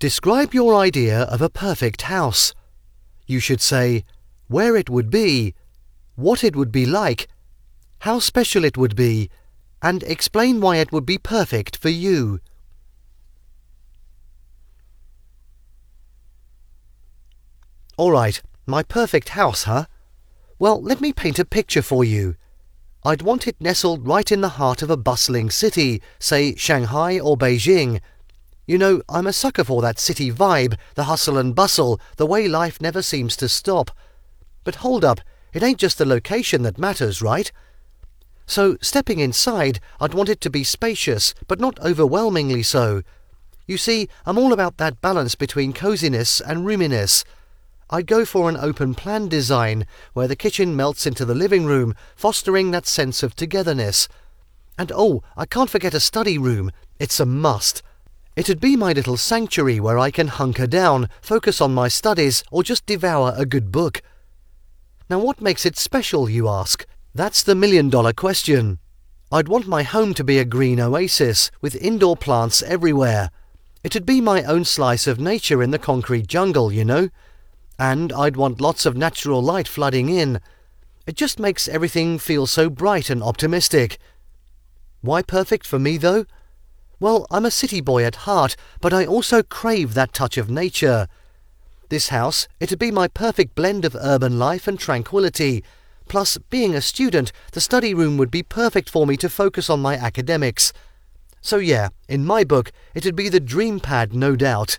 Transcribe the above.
Describe your idea of a perfect house. You should say where it would be, what it would be like, how special it would be, and explain why it would be perfect for you. All right, my perfect house, huh? Well, let me paint a picture for you. I'd want it nestled right in the heart of a bustling city, say Shanghai or Beijing. You know, I'm a sucker for that city vibe, the hustle and bustle, the way life never seems to stop. But hold up, it ain't just the location that matters, right? So, stepping inside, I'd want it to be spacious, but not overwhelmingly so. You see, I'm all about that balance between coziness and roominess. I'd go for an open plan design where the kitchen melts into the living room, fostering that sense of togetherness. And oh, I can't forget a study room. It's a must. It'd be my little sanctuary where I can hunker down, focus on my studies, or just devour a good book. Now, what makes it special, you ask? That's the million dollar question. I'd want my home to be a green oasis with indoor plants everywhere. It'd be my own slice of nature in the concrete jungle, you know and I'd want lots of natural light flooding in. It just makes everything feel so bright and optimistic. Why perfect for me, though? Well, I'm a city boy at heart, but I also crave that touch of nature. This house, it'd be my perfect blend of urban life and tranquility. Plus, being a student, the study room would be perfect for me to focus on my academics. So yeah, in my book, it'd be the dream pad, no doubt.